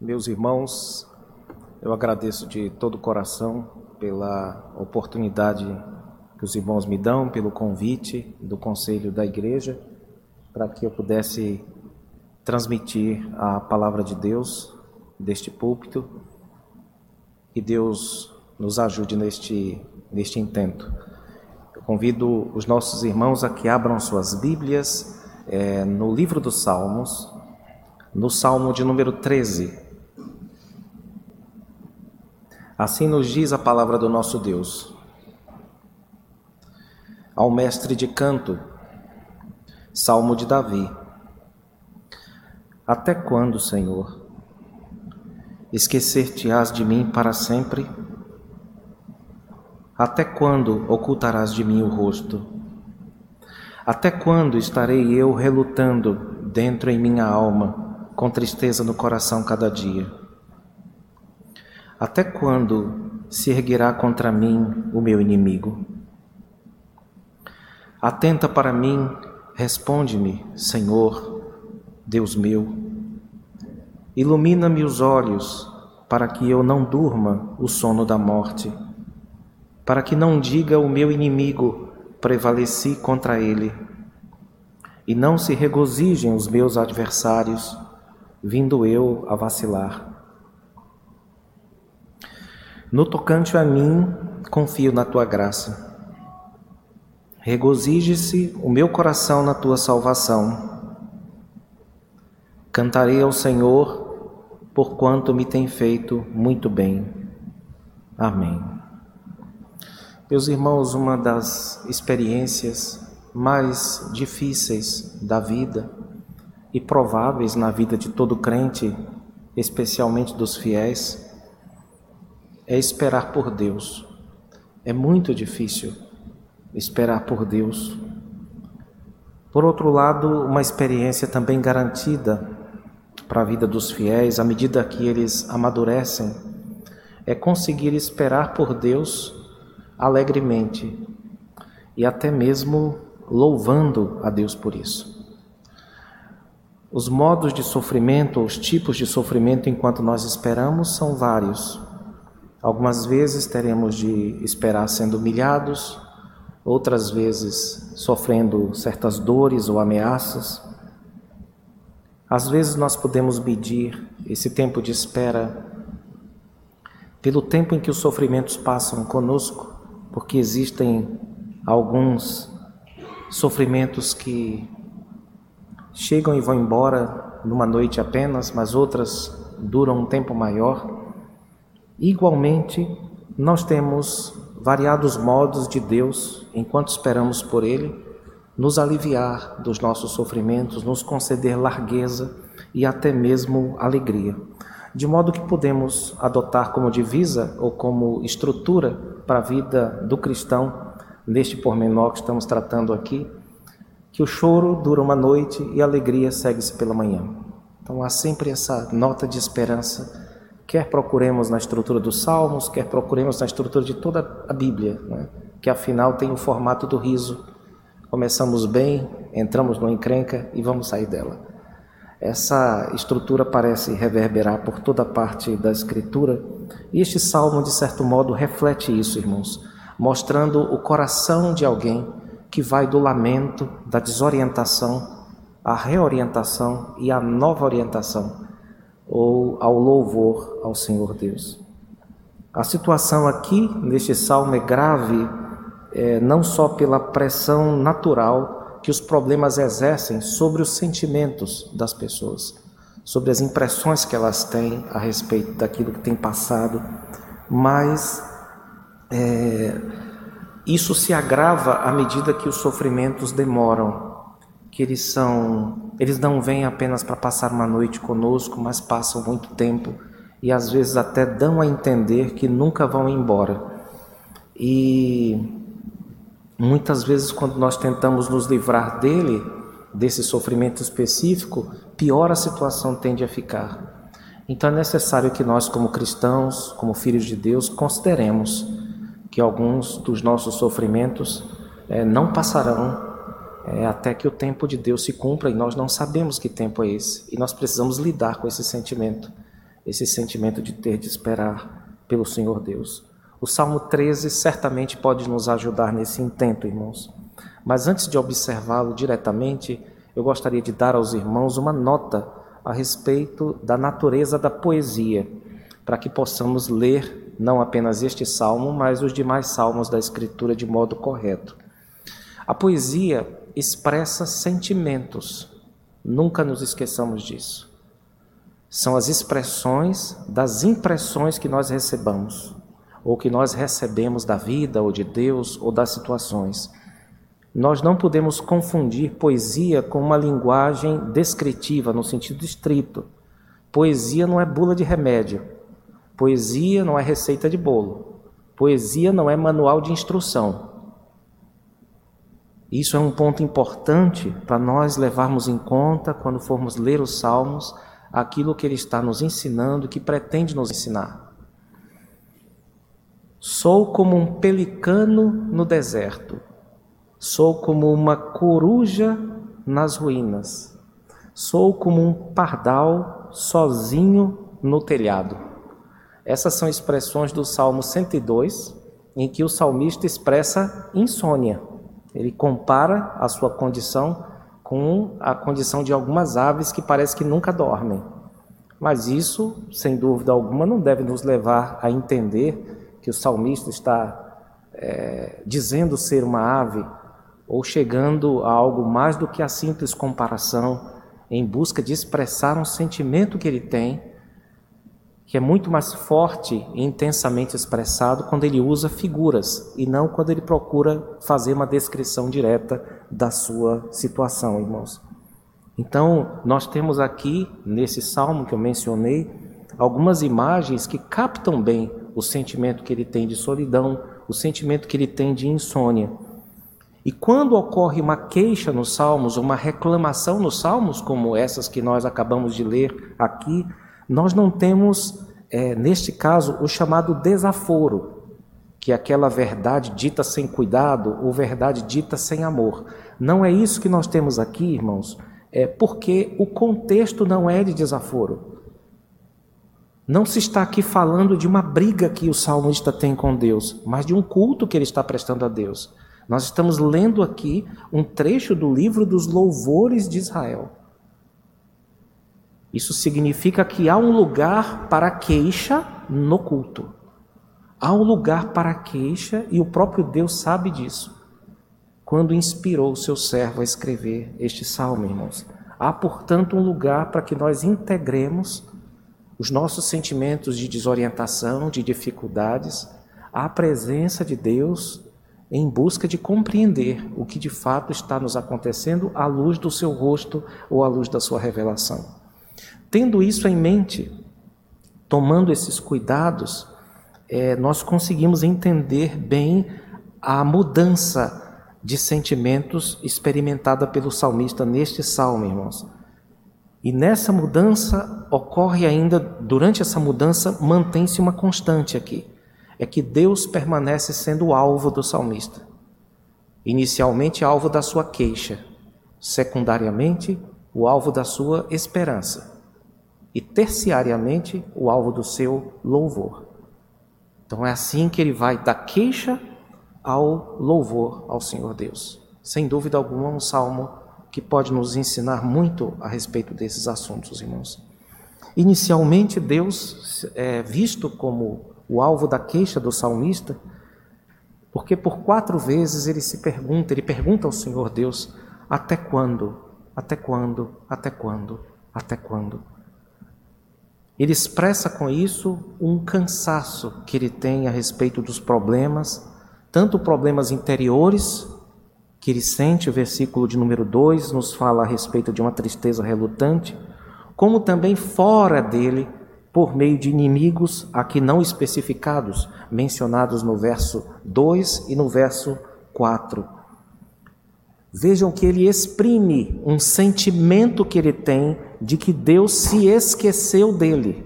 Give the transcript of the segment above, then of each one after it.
Meus irmãos, eu agradeço de todo o coração pela oportunidade que os irmãos me dão, pelo convite do conselho da igreja, para que eu pudesse transmitir a palavra de Deus deste púlpito. Que Deus nos ajude neste, neste intento. Eu convido os nossos irmãos a que abram suas Bíblias é, no livro dos Salmos, no Salmo de número 13. Assim nos diz a palavra do nosso Deus. Ao mestre de canto, Salmo de Davi. Até quando, Senhor, esquecer-te-ás de mim para sempre? Até quando ocultarás de mim o rosto? Até quando estarei eu relutando dentro em minha alma, com tristeza no coração cada dia? Até quando se erguerá contra mim o meu inimigo? Atenta para mim, responde-me, Senhor, Deus meu. Ilumina-me os olhos, para que eu não durma o sono da morte, para que não diga o meu inimigo, prevaleci contra ele, e não se regozijem os meus adversários, vindo eu a vacilar. No tocante a mim, confio na tua graça. Regozije-se o meu coração na tua salvação. Cantarei ao Senhor, porquanto me tem feito muito bem. Amém. Meus irmãos, uma das experiências mais difíceis da vida e prováveis na vida de todo crente, especialmente dos fiéis, é esperar por Deus. É muito difícil esperar por Deus. Por outro lado, uma experiência também garantida para a vida dos fiéis, à medida que eles amadurecem, é conseguir esperar por Deus alegremente e até mesmo louvando a Deus por isso. Os modos de sofrimento, os tipos de sofrimento enquanto nós esperamos são vários. Algumas vezes teremos de esperar sendo humilhados, outras vezes sofrendo certas dores ou ameaças. Às vezes nós podemos medir esse tempo de espera pelo tempo em que os sofrimentos passam conosco, porque existem alguns sofrimentos que chegam e vão embora numa noite apenas, mas outras duram um tempo maior. Igualmente, nós temos variados modos de Deus, enquanto esperamos por Ele, nos aliviar dos nossos sofrimentos, nos conceder largueza e até mesmo alegria. De modo que podemos adotar como divisa ou como estrutura para a vida do cristão, neste pormenor que estamos tratando aqui, que o choro dura uma noite e a alegria segue-se pela manhã. Então há sempre essa nota de esperança quer procuremos na estrutura dos Salmos, quer procuremos na estrutura de toda a Bíblia, né? que afinal tem o formato do riso. Começamos bem, entramos no encrenca e vamos sair dela. Essa estrutura parece reverberar por toda parte da Escritura, e este salmo, de certo modo, reflete isso, irmãos, mostrando o coração de alguém que vai do lamento, da desorientação, à reorientação e à nova orientação ou ao louvor ao Senhor Deus. A situação aqui neste salmo é grave, é, não só pela pressão natural que os problemas exercem sobre os sentimentos das pessoas, sobre as impressões que elas têm a respeito daquilo que tem passado, mas é, isso se agrava à medida que os sofrimentos demoram que eles são, eles não vêm apenas para passar uma noite conosco, mas passam muito tempo e às vezes até dão a entender que nunca vão embora. E muitas vezes quando nós tentamos nos livrar dele, desse sofrimento específico, pior a situação tende a ficar. Então é necessário que nós, como cristãos, como filhos de Deus, consideremos que alguns dos nossos sofrimentos é, não passarão é, até que o tempo de Deus se cumpra e nós não sabemos que tempo é esse. E nós precisamos lidar com esse sentimento esse sentimento de ter de esperar pelo Senhor Deus. O Salmo 13 certamente pode nos ajudar nesse intento, irmãos. Mas antes de observá-lo diretamente, eu gostaria de dar aos irmãos uma nota a respeito da natureza da poesia, para que possamos ler não apenas este salmo, mas os demais salmos da Escritura de modo correto. A poesia expressa sentimentos, nunca nos esqueçamos disso. São as expressões das impressões que nós recebamos, ou que nós recebemos da vida, ou de Deus, ou das situações. Nós não podemos confundir poesia com uma linguagem descritiva, no sentido estrito. Poesia não é bula de remédio. Poesia não é receita de bolo. Poesia não é manual de instrução. Isso é um ponto importante para nós levarmos em conta quando formos ler os Salmos, aquilo que ele está nos ensinando, que pretende nos ensinar. Sou como um pelicano no deserto Sou como uma coruja nas ruínas. Sou como um pardal sozinho no telhado. Essas são expressões do Salmo 102, em que o salmista expressa insônia. Ele compara a sua condição com a condição de algumas aves que parece que nunca dormem. Mas isso, sem dúvida alguma, não deve nos levar a entender que o salmista está é, dizendo ser uma ave ou chegando a algo mais do que a simples comparação, em busca de expressar um sentimento que ele tem, que é muito mais forte e intensamente expressado quando ele usa figuras e não quando ele procura fazer uma descrição direta da sua situação, irmãos. Então, nós temos aqui, nesse salmo que eu mencionei, algumas imagens que captam bem o sentimento que ele tem de solidão, o sentimento que ele tem de insônia. E quando ocorre uma queixa nos Salmos, uma reclamação nos Salmos, como essas que nós acabamos de ler aqui, nós não temos, é, neste caso, o chamado desaforo, que é aquela verdade dita sem cuidado ou verdade dita sem amor. Não é isso que nós temos aqui, irmãos, é porque o contexto não é de desaforo. Não se está aqui falando de uma briga que o salmista tem com Deus, mas de um culto que ele está prestando a Deus. Nós estamos lendo aqui um trecho do livro dos louvores de Israel. Isso significa que há um lugar para queixa no culto. Há um lugar para queixa e o próprio Deus sabe disso. Quando inspirou o seu servo a escrever este salmo, irmãos. Há, portanto, um lugar para que nós integremos os nossos sentimentos de desorientação, de dificuldades, à presença de Deus em busca de compreender o que de fato está nos acontecendo à luz do seu rosto ou à luz da sua revelação. Tendo isso em mente, tomando esses cuidados, é, nós conseguimos entender bem a mudança de sentimentos experimentada pelo salmista neste salmo, irmãos. E nessa mudança ocorre ainda, durante essa mudança, mantém-se uma constante aqui é que Deus permanece sendo o alvo do salmista. Inicialmente, alvo da sua queixa, secundariamente, o alvo da sua esperança, e terciariamente, o alvo do seu louvor. Então, é assim que ele vai da queixa ao louvor ao Senhor Deus. Sem dúvida alguma, um salmo que pode nos ensinar muito a respeito desses assuntos, irmãos. Inicialmente, Deus é visto como o alvo da queixa do salmista, porque por quatro vezes ele se pergunta, ele pergunta ao Senhor Deus: até quando? Até quando? Até quando? Até quando? Ele expressa com isso um cansaço que ele tem a respeito dos problemas, tanto problemas interiores que ele sente, o versículo de número 2 nos fala a respeito de uma tristeza relutante, como também fora dele, por meio de inimigos aqui não especificados, mencionados no verso 2 e no verso 4. Vejam que ele exprime um sentimento que ele tem de que Deus se esqueceu dele.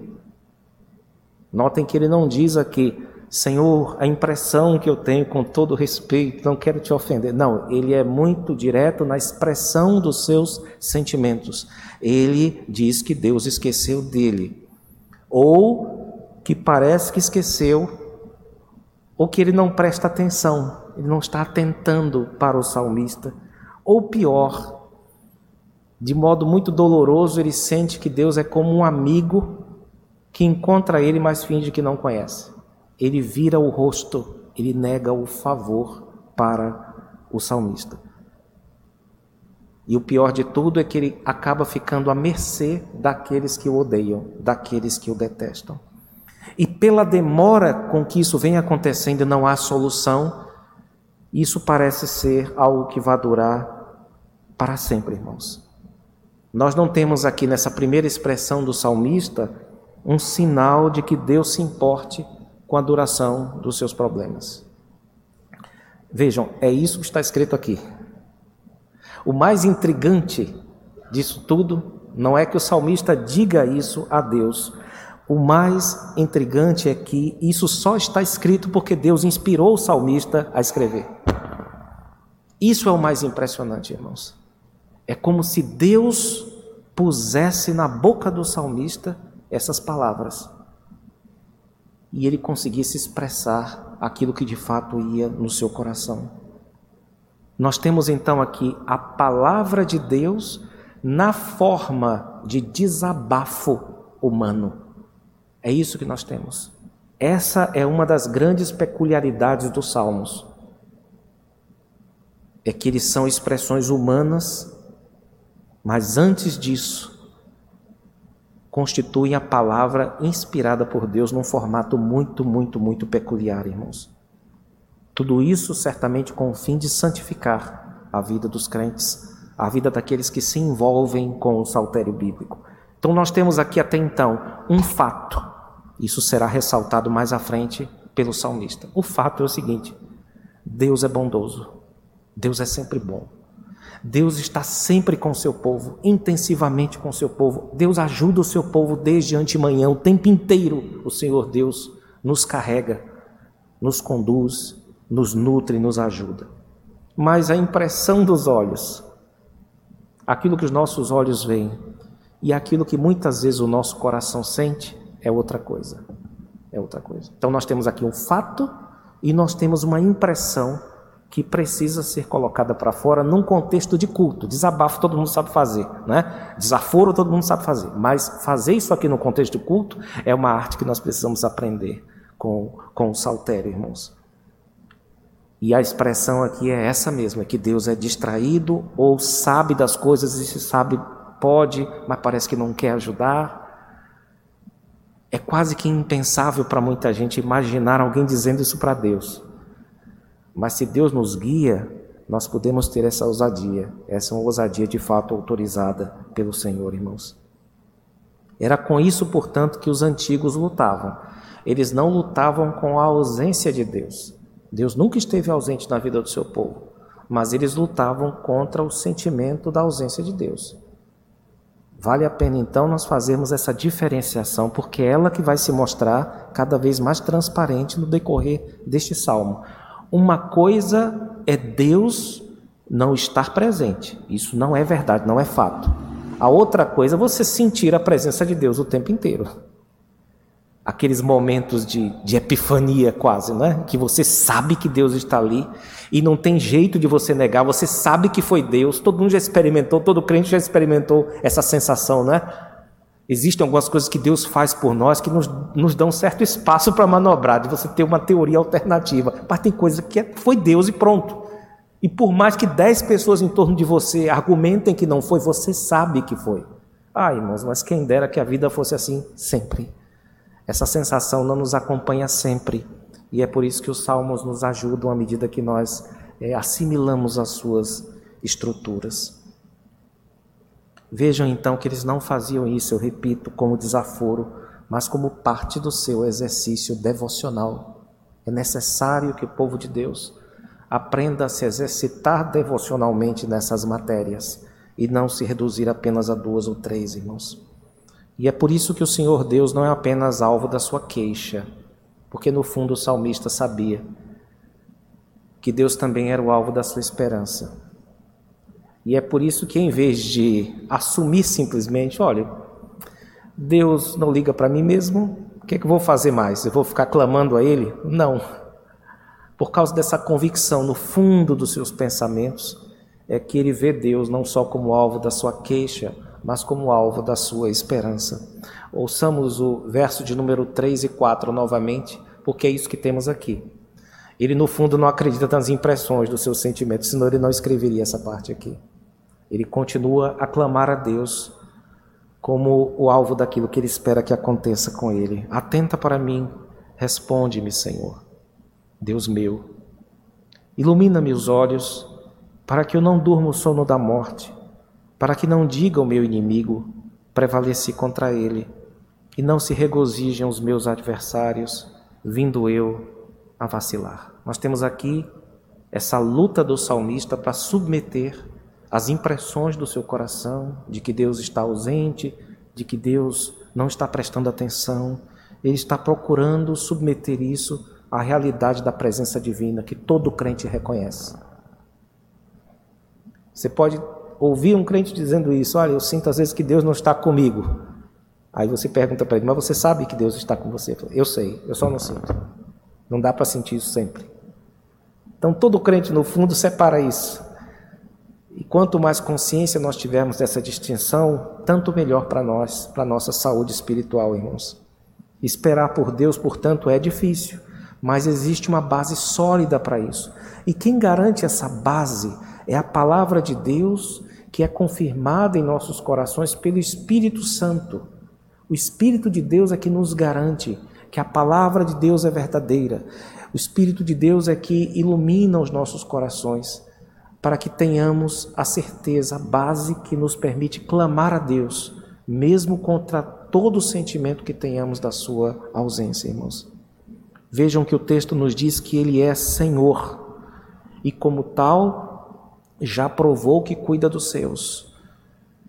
Notem que ele não diz aqui, Senhor, a impressão que eu tenho com todo respeito, não quero te ofender. Não, ele é muito direto na expressão dos seus sentimentos. Ele diz que Deus esqueceu dele. ou que parece que esqueceu, ou que ele não presta atenção, ele não está atentando para o salmista, ou pior, de modo muito doloroso, ele sente que Deus é como um amigo que encontra ele, mas finge que não conhece. Ele vira o rosto, ele nega o favor para o salmista. E o pior de tudo é que ele acaba ficando à mercê daqueles que o odeiam, daqueles que o detestam. E pela demora com que isso vem acontecendo não há solução, isso parece ser algo que vai durar para sempre, irmãos. Nós não temos aqui nessa primeira expressão do salmista um sinal de que Deus se importe com a duração dos seus problemas. Vejam, é isso que está escrito aqui. O mais intrigante disso tudo não é que o salmista diga isso a Deus. O mais intrigante é que isso só está escrito porque Deus inspirou o salmista a escrever. Isso é o mais impressionante, irmãos. É como se Deus pusesse na boca do salmista essas palavras e ele conseguisse expressar aquilo que de fato ia no seu coração. Nós temos então aqui a palavra de Deus na forma de desabafo humano. É isso que nós temos. Essa é uma das grandes peculiaridades dos salmos. É que eles são expressões humanas, mas antes disso, constituem a palavra inspirada por Deus num formato muito, muito, muito peculiar, irmãos. Tudo isso certamente com o fim de santificar a vida dos crentes, a vida daqueles que se envolvem com o saltério bíblico. Então nós temos aqui até então um fato. Isso será ressaltado mais à frente pelo salmista. O fato é o seguinte: Deus é bondoso. Deus é sempre bom. Deus está sempre com o seu povo, intensivamente com o seu povo. Deus ajuda o seu povo desde antemanhã, o tempo inteiro. O Senhor Deus nos carrega, nos conduz nos nutre nos ajuda. Mas a impressão dos olhos, aquilo que os nossos olhos veem e aquilo que muitas vezes o nosso coração sente é outra coisa. É outra coisa. Então nós temos aqui um fato e nós temos uma impressão que precisa ser colocada para fora num contexto de culto. Desabafo todo mundo sabe fazer, né? Desaforo todo mundo sabe fazer, mas fazer isso aqui no contexto de culto é uma arte que nós precisamos aprender com, com o saltério, irmãos. E a expressão aqui é essa mesma, que Deus é distraído ou sabe das coisas e se sabe pode, mas parece que não quer ajudar. É quase que impensável para muita gente imaginar alguém dizendo isso para Deus. Mas se Deus nos guia, nós podemos ter essa ousadia. Essa é uma ousadia de fato autorizada pelo Senhor, irmãos. Era com isso, portanto, que os antigos lutavam. Eles não lutavam com a ausência de Deus. Deus nunca esteve ausente na vida do seu povo, mas eles lutavam contra o sentimento da ausência de Deus. Vale a pena então nós fazermos essa diferenciação, porque é ela que vai se mostrar cada vez mais transparente no decorrer deste salmo. Uma coisa é Deus não estar presente, isso não é verdade, não é fato. A outra coisa é você sentir a presença de Deus o tempo inteiro aqueles momentos de, de epifania quase, né? Que você sabe que Deus está ali e não tem jeito de você negar, você sabe que foi Deus, todo mundo já experimentou, todo crente já experimentou essa sensação, né? Existem algumas coisas que Deus faz por nós que nos, nos dão certo espaço para manobrar, de você ter uma teoria alternativa, mas tem coisa que é, foi Deus e pronto. E por mais que dez pessoas em torno de você argumentem que não foi, você sabe que foi. Ah, irmãos, mas quem dera que a vida fosse assim sempre. Essa sensação não nos acompanha sempre. E é por isso que os salmos nos ajudam à medida que nós é, assimilamos as suas estruturas. Vejam então que eles não faziam isso, eu repito, como desaforo, mas como parte do seu exercício devocional. É necessário que o povo de Deus aprenda a se exercitar devocionalmente nessas matérias e não se reduzir apenas a duas ou três, irmãos. E é por isso que o Senhor Deus não é apenas alvo da sua queixa, porque no fundo o salmista sabia que Deus também era o alvo da sua esperança. E é por isso que, em vez de assumir simplesmente, olha, Deus não liga para mim mesmo, o que, é que eu vou fazer mais? Eu vou ficar clamando a Ele? Não. Por causa dessa convicção no fundo dos seus pensamentos, é que ele vê Deus não só como alvo da sua queixa, mas como alvo da sua esperança. Ouçamos o verso de número 3 e 4 novamente, porque é isso que temos aqui. Ele, no fundo, não acredita nas impressões dos seus sentimentos, senão ele não escreveria essa parte aqui. Ele continua a clamar a Deus como o alvo daquilo que ele espera que aconteça com ele. Atenta para mim, responde-me, Senhor. Deus meu, ilumina-me os olhos, para que eu não durma o sono da morte, para que não diga o meu inimigo, prevaleci contra ele, e não se regozijem os meus adversários, vindo eu a vacilar. Nós temos aqui essa luta do salmista para submeter as impressões do seu coração de que Deus está ausente, de que Deus não está prestando atenção. Ele está procurando submeter isso à realidade da presença divina que todo crente reconhece. Você pode ouvir um crente dizendo isso: Olha, eu sinto às vezes que Deus não está comigo. Aí você pergunta para ele: Mas você sabe que Deus está com você? Eu sei, eu só não sinto. Não dá para sentir isso sempre. Então todo crente, no fundo, separa isso. E quanto mais consciência nós tivermos dessa distinção, tanto melhor para nós, para nossa saúde espiritual, irmãos. Esperar por Deus, portanto, é difícil, mas existe uma base sólida para isso. E quem garante essa base é a palavra de Deus que é confirmada em nossos corações pelo Espírito Santo. O Espírito de Deus é que nos garante que a palavra de Deus é verdadeira. O Espírito de Deus é que ilumina os nossos corações para que tenhamos a certeza, a base que nos permite clamar a Deus, mesmo contra todo o sentimento que tenhamos da sua ausência, irmãos. Vejam que o texto nos diz que Ele é Senhor e, como tal, já provou que cuida dos seus.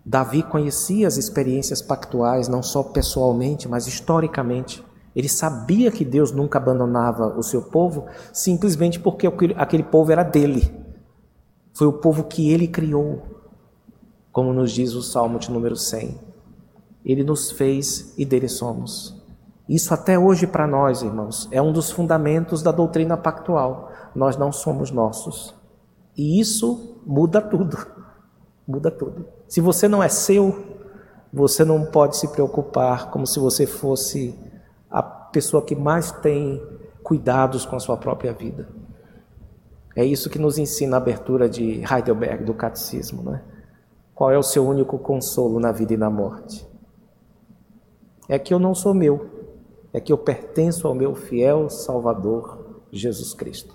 Davi conhecia as experiências pactuais, não só pessoalmente, mas historicamente. Ele sabia que Deus nunca abandonava o seu povo, simplesmente porque aquele povo era dele. Foi o povo que ele criou, como nos diz o Salmo de número 100. Ele nos fez e dele somos. Isso até hoje para nós, irmãos, é um dos fundamentos da doutrina pactual. Nós não somos nossos. E isso muda tudo. Muda tudo. Se você não é seu, você não pode se preocupar como se você fosse a pessoa que mais tem cuidados com a sua própria vida. É isso que nos ensina a abertura de Heidelberg do Catecismo, né? Qual é o seu único consolo na vida e na morte? É que eu não sou meu, é que eu pertenço ao meu fiel Salvador, Jesus Cristo.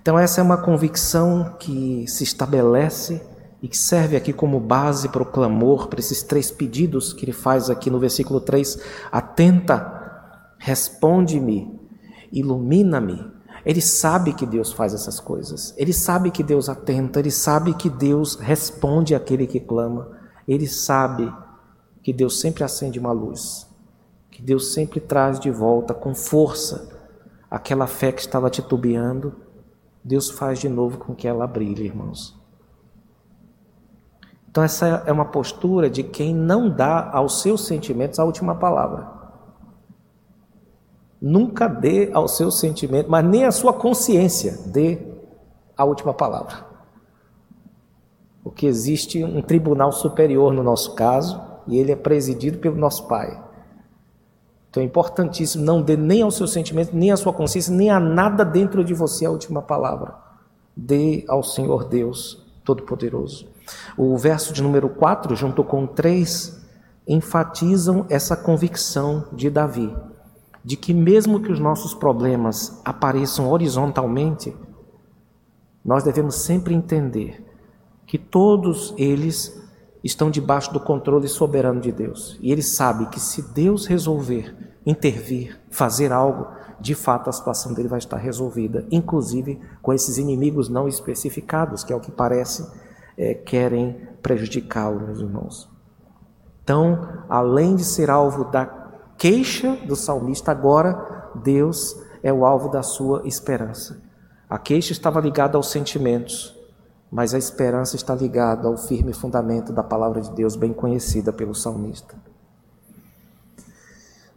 Então, essa é uma convicção que se estabelece e que serve aqui como base para o clamor, para esses três pedidos que ele faz aqui no versículo 3: Atenta responde-me, ilumina-me. Ele sabe que Deus faz essas coisas, ele sabe que Deus atenta, ele sabe que Deus responde àquele que clama, ele sabe que Deus sempre acende uma luz, que Deus sempre traz de volta com força aquela fé que estava titubeando, Deus faz de novo com que ela brilhe, irmãos. Então, essa é uma postura de quem não dá aos seus sentimentos a última palavra. Nunca dê ao seu sentimento, mas nem à sua consciência, dê a última palavra. Porque existe um tribunal superior no nosso caso, e ele é presidido pelo nosso Pai. Então é importantíssimo, não dê nem ao seu sentimento, nem à sua consciência, nem a nada dentro de você a última palavra. Dê ao Senhor Deus Todo-Poderoso. O verso de número 4, junto com 3, enfatizam essa convicção de Davi de que, mesmo que os nossos problemas apareçam horizontalmente, nós devemos sempre entender que todos eles estão debaixo do controle soberano de Deus. E ele sabe que se Deus resolver intervir, fazer algo, de fato a situação dele vai estar resolvida, inclusive com esses inimigos não especificados, que é o que parece é, querem prejudicá-lo, meus irmãos. Então, além de ser alvo da queixa do salmista, agora Deus é o alvo da sua esperança. A queixa estava ligada aos sentimentos, mas a esperança está ligada ao firme fundamento da palavra de Deus, bem conhecida pelo salmista.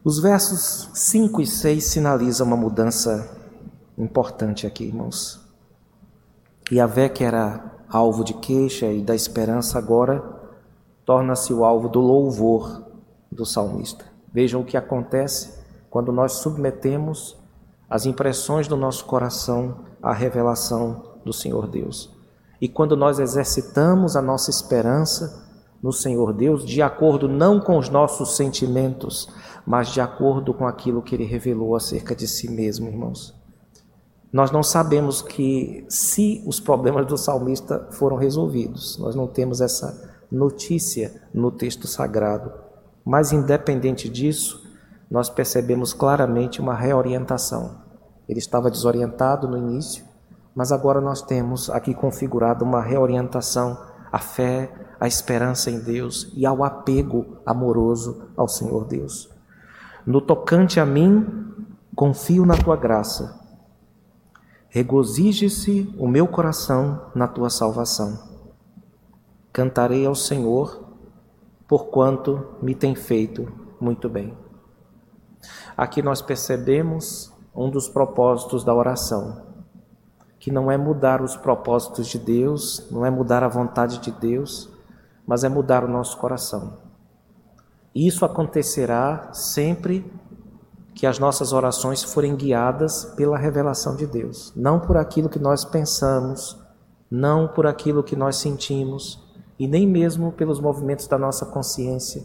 Os versos 5 e 6 sinalizam uma mudança importante aqui, irmãos. E a Vé, que era alvo de queixa e da esperança, agora torna-se o alvo do louvor do salmista. Vejam o que acontece quando nós submetemos as impressões do nosso coração à revelação do Senhor Deus. E quando nós exercitamos a nossa esperança no Senhor Deus, de acordo não com os nossos sentimentos, mas de acordo com aquilo que Ele revelou acerca de si mesmo, irmãos. Nós não sabemos que se os problemas do salmista foram resolvidos, nós não temos essa notícia no texto sagrado. Mas, independente disso, nós percebemos claramente uma reorientação. Ele estava desorientado no início, mas agora nós temos aqui configurado uma reorientação à fé, à esperança em Deus e ao apego amoroso ao Senhor Deus. No tocante a mim, confio na tua graça. Regozije-se o meu coração na tua salvação. Cantarei ao Senhor, porquanto me tem feito muito bem. Aqui nós percebemos um dos propósitos da oração, que não é mudar os propósitos de Deus, não é mudar a vontade de Deus, mas é mudar o nosso coração. Isso acontecerá sempre que as nossas orações forem guiadas pela revelação de Deus, não por aquilo que nós pensamos, não por aquilo que nós sentimos e nem mesmo pelos movimentos da nossa consciência,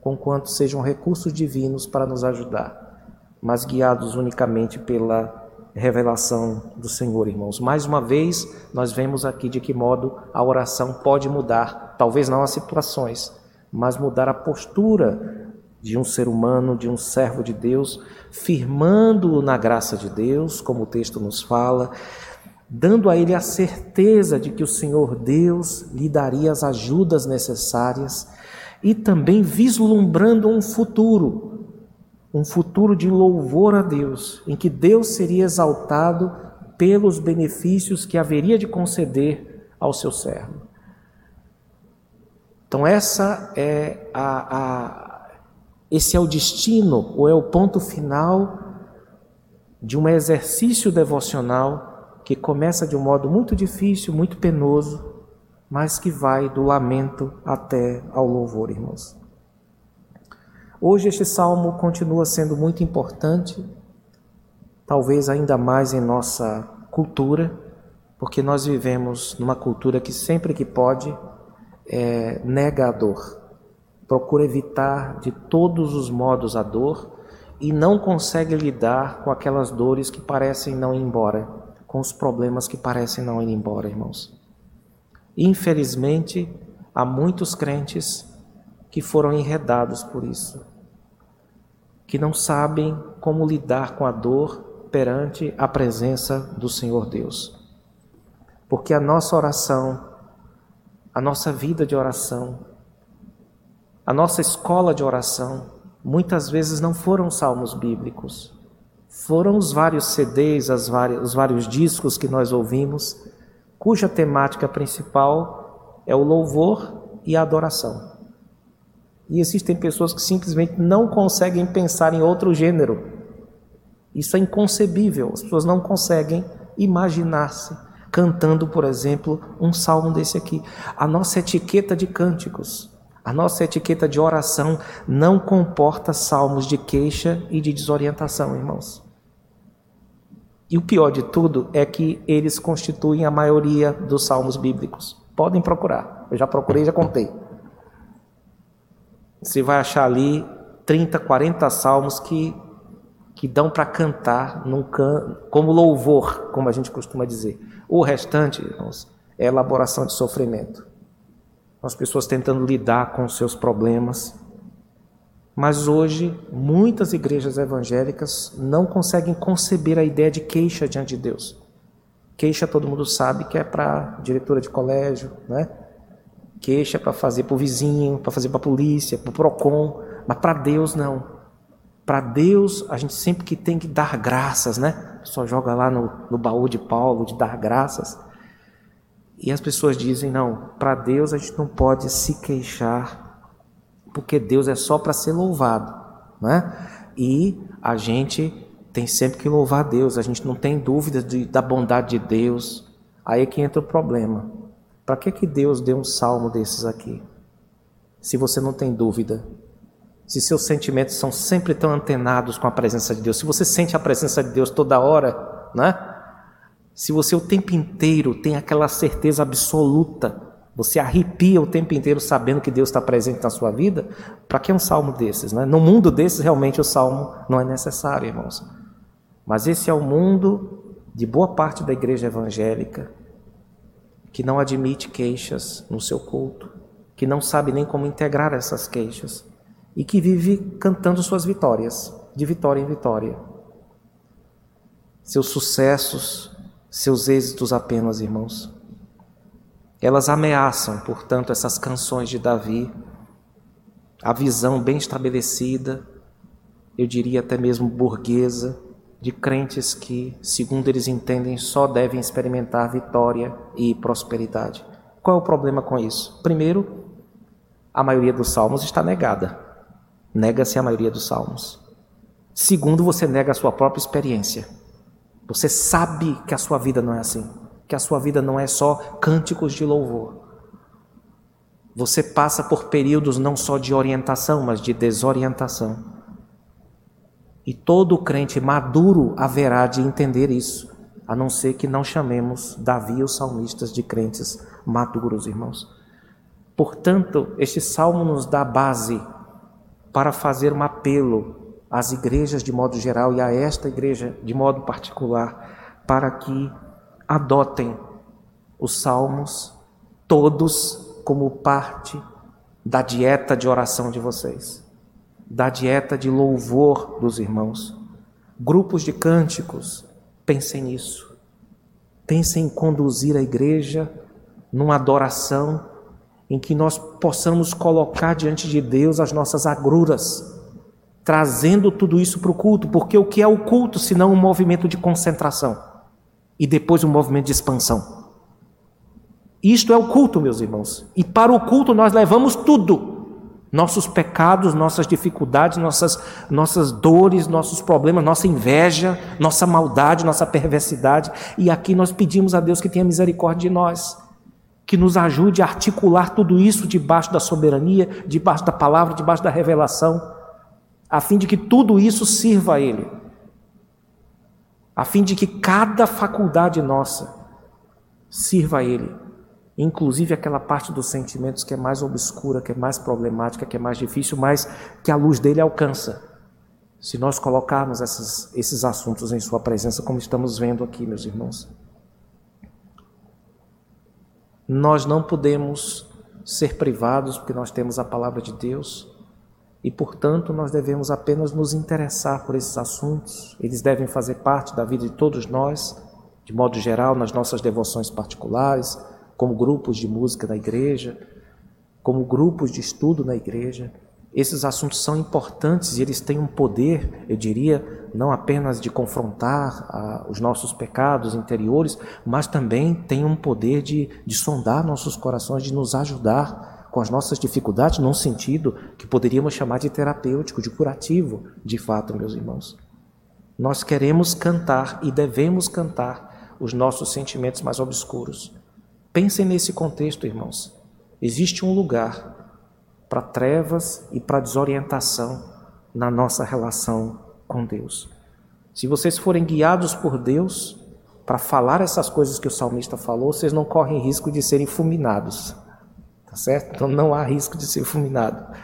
conquanto sejam recursos divinos para nos ajudar, mas guiados unicamente pela revelação do Senhor, irmãos. Mais uma vez, nós vemos aqui de que modo a oração pode mudar, talvez não as situações, mas mudar a postura de um ser humano, de um servo de Deus, firmando-o na graça de Deus, como o texto nos fala, dando a ele a certeza de que o Senhor Deus lhe daria as ajudas necessárias e também vislumbrando um futuro, um futuro de louvor a Deus, em que Deus seria exaltado pelos benefícios que haveria de conceder ao seu servo. Então, essa é a, a esse é o destino ou é o ponto final de um exercício devocional que começa de um modo muito difícil, muito penoso, mas que vai do lamento até ao louvor, irmãos. Hoje este salmo continua sendo muito importante, talvez ainda mais em nossa cultura, porque nós vivemos numa cultura que sempre que pode é, nega a dor procura evitar de todos os modos a dor e não consegue lidar com aquelas dores que parecem não ir embora, com os problemas que parecem não ir embora, irmãos. Infelizmente, há muitos crentes que foram enredados por isso, que não sabem como lidar com a dor perante a presença do Senhor Deus. Porque a nossa oração, a nossa vida de oração, a nossa escola de oração muitas vezes não foram salmos bíblicos, foram os vários CDs, várias, os vários discos que nós ouvimos, cuja temática principal é o louvor e a adoração. E existem pessoas que simplesmente não conseguem pensar em outro gênero. Isso é inconcebível. As pessoas não conseguem imaginar-se cantando, por exemplo, um salmo desse aqui. A nossa etiqueta de cânticos a nossa etiqueta de oração não comporta salmos de queixa e de desorientação, irmãos. E o pior de tudo é que eles constituem a maioria dos salmos bíblicos. Podem procurar. Eu já procurei, já contei. Você vai achar ali 30, 40 salmos que, que dão para cantar num can, como louvor, como a gente costuma dizer. O restante, irmãos, é elaboração de sofrimento as pessoas tentando lidar com seus problemas. Mas hoje, muitas igrejas evangélicas não conseguem conceber a ideia de queixa diante de Deus. Queixa todo mundo sabe que é para diretora de colégio, né? Queixa para fazer para o vizinho, para fazer para a polícia, para o PROCON, mas para Deus não. Para Deus, a gente sempre que tem que dar graças, né? Só joga lá no, no baú de Paulo de dar graças. E as pessoas dizem: não, para Deus a gente não pode se queixar, porque Deus é só para ser louvado. Né? E a gente tem sempre que louvar Deus, a gente não tem dúvida de, da bondade de Deus. Aí é que entra o problema. Para que, que Deus deu um salmo desses aqui? Se você não tem dúvida, se seus sentimentos são sempre tão antenados com a presença de Deus, se você sente a presença de Deus toda hora, né? Se você o tempo inteiro tem aquela certeza absoluta, você arrepia o tempo inteiro sabendo que Deus está presente na sua vida, para que um salmo desses? Né? No mundo desses, realmente o salmo não é necessário, irmãos. Mas esse é o mundo de boa parte da igreja evangélica, que não admite queixas no seu culto, que não sabe nem como integrar essas queixas e que vive cantando suas vitórias, de vitória em vitória. Seus sucessos, seus êxitos apenas, irmãos. Elas ameaçam, portanto, essas canções de Davi, a visão bem estabelecida, eu diria até mesmo burguesa, de crentes que, segundo eles entendem, só devem experimentar vitória e prosperidade. Qual é o problema com isso? Primeiro, a maioria dos salmos está negada. Nega-se a maioria dos salmos. Segundo, você nega a sua própria experiência. Você sabe que a sua vida não é assim, que a sua vida não é só cânticos de louvor. Você passa por períodos não só de orientação, mas de desorientação. E todo crente maduro haverá de entender isso, a não ser que não chamemos Davi e os salmistas de crentes maduros, irmãos. Portanto, este salmo nos dá base para fazer um apelo às igrejas de modo geral e a esta igreja de modo particular, para que adotem os salmos todos como parte da dieta de oração de vocês da dieta de louvor dos irmãos. Grupos de cânticos, pensem nisso. Pensem em conduzir a igreja numa adoração em que nós possamos colocar diante de Deus as nossas agruras, trazendo tudo isso para o culto, porque o que é o culto senão um movimento de concentração e depois um movimento de expansão? Isto é o culto, meus irmãos. E para o culto nós levamos tudo nossos pecados, nossas dificuldades, nossas, nossas dores, nossos problemas, nossa inveja, nossa maldade, nossa perversidade. E aqui nós pedimos a Deus que tenha misericórdia de nós, que nos ajude a articular tudo isso debaixo da soberania, debaixo da palavra, debaixo da revelação, a fim de que tudo isso sirva a Ele, a fim de que cada faculdade nossa sirva a Ele inclusive aquela parte dos sentimentos que é mais obscura, que é mais problemática, que é mais difícil, mas que a luz dele alcança. Se nós colocarmos essas, esses assuntos em Sua presença, como estamos vendo aqui, meus irmãos, nós não podemos ser privados, porque nós temos a palavra de Deus e, portanto, nós devemos apenas nos interessar por esses assuntos. Eles devem fazer parte da vida de todos nós, de modo geral, nas nossas devoções particulares como grupos de música da igreja, como grupos de estudo na igreja. Esses assuntos são importantes e eles têm um poder, eu diria, não apenas de confrontar ah, os nossos pecados interiores, mas também tem um poder de, de sondar nossos corações, de nos ajudar com as nossas dificuldades, num sentido que poderíamos chamar de terapêutico, de curativo, de fato, meus irmãos. Nós queremos cantar e devemos cantar os nossos sentimentos mais obscuros. Pensem nesse contexto, irmãos. Existe um lugar para trevas e para desorientação na nossa relação com Deus. Se vocês forem guiados por Deus para falar essas coisas que o salmista falou, vocês não correm risco de serem fulminados. Tá certo? Então não há risco de ser fulminado.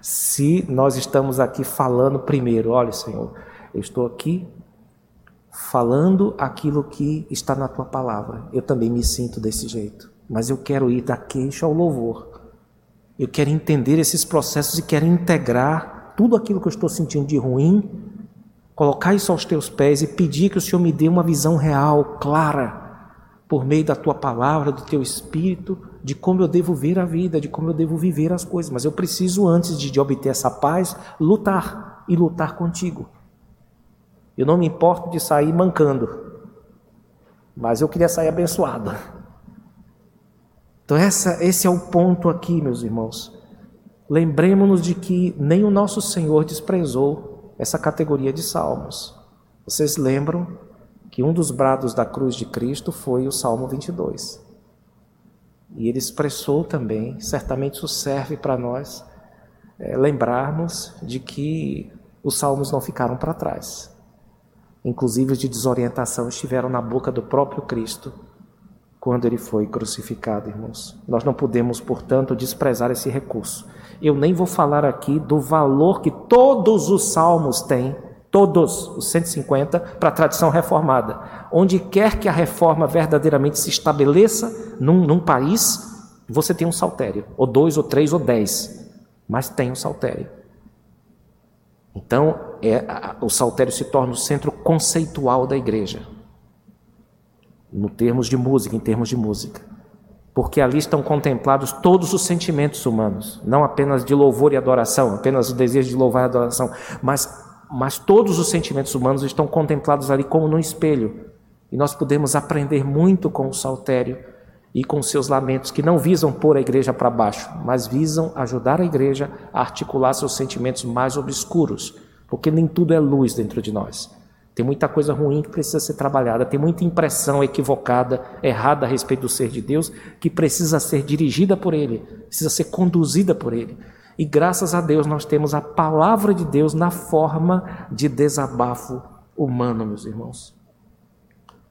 Se nós estamos aqui falando primeiro, olha, Senhor, eu estou aqui falando aquilo que está na tua palavra. Eu também me sinto desse jeito, mas eu quero ir da queixa ao louvor. Eu quero entender esses processos e quero integrar tudo aquilo que eu estou sentindo de ruim, colocar isso aos teus pés e pedir que o Senhor me dê uma visão real, clara, por meio da tua palavra, do teu espírito, de como eu devo ver a vida, de como eu devo viver as coisas. Mas eu preciso, antes de, de obter essa paz, lutar e lutar contigo. Eu não me importo de sair mancando, mas eu queria sair abençoado. Então, essa, esse é o ponto aqui, meus irmãos. Lembremos-nos de que nem o nosso Senhor desprezou essa categoria de salmos. Vocês lembram que um dos brados da cruz de Cristo foi o Salmo 22. E ele expressou também, certamente isso serve para nós é, lembrarmos de que os salmos não ficaram para trás. Inclusive os de desorientação estiveram na boca do próprio Cristo quando ele foi crucificado, irmãos. Nós não podemos, portanto, desprezar esse recurso. Eu nem vou falar aqui do valor que todos os salmos têm, todos os 150, para a tradição reformada. Onde quer que a reforma verdadeiramente se estabeleça num, num país, você tem um saltério, ou dois, ou três, ou dez, mas tem um saltério. Então, é, o saltério se torna o centro conceitual da igreja, no termos de música, em termos de música porque ali estão contemplados todos os sentimentos humanos, não apenas de louvor e adoração, apenas o desejo de louvar e adoração, mas, mas todos os sentimentos humanos estão contemplados ali como num espelho. E nós podemos aprender muito com o saltério e com seus lamentos, que não visam pôr a igreja para baixo, mas visam ajudar a igreja a articular seus sentimentos mais obscuros, porque nem tudo é luz dentro de nós. Tem muita coisa ruim que precisa ser trabalhada, tem muita impressão equivocada, errada a respeito do ser de Deus, que precisa ser dirigida por Ele, precisa ser conduzida por Ele. E graças a Deus nós temos a palavra de Deus na forma de desabafo humano, meus irmãos.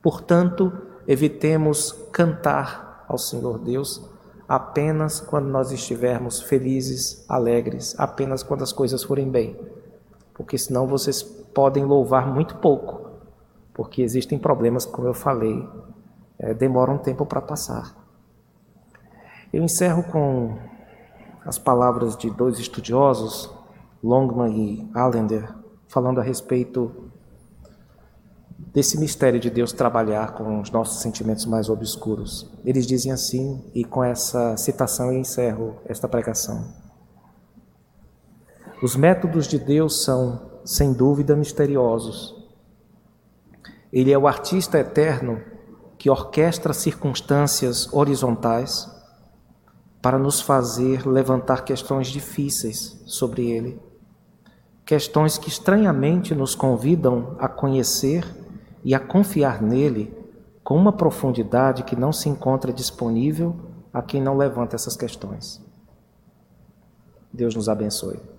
Portanto, evitemos cantar ao Senhor Deus apenas quando nós estivermos felizes, alegres, apenas quando as coisas forem bem, porque senão vocês podem louvar muito pouco, porque existem problemas, como eu falei, é, demoram um tempo para passar. Eu encerro com as palavras de dois estudiosos, Longman e Allender, falando a respeito desse mistério de Deus trabalhar com os nossos sentimentos mais obscuros. Eles dizem assim, e com essa citação eu encerro esta pregação. Os métodos de Deus são sem dúvida, misteriosos. Ele é o artista eterno que orquestra circunstâncias horizontais para nos fazer levantar questões difíceis sobre ele. Questões que estranhamente nos convidam a conhecer e a confiar nele com uma profundidade que não se encontra disponível a quem não levanta essas questões. Deus nos abençoe.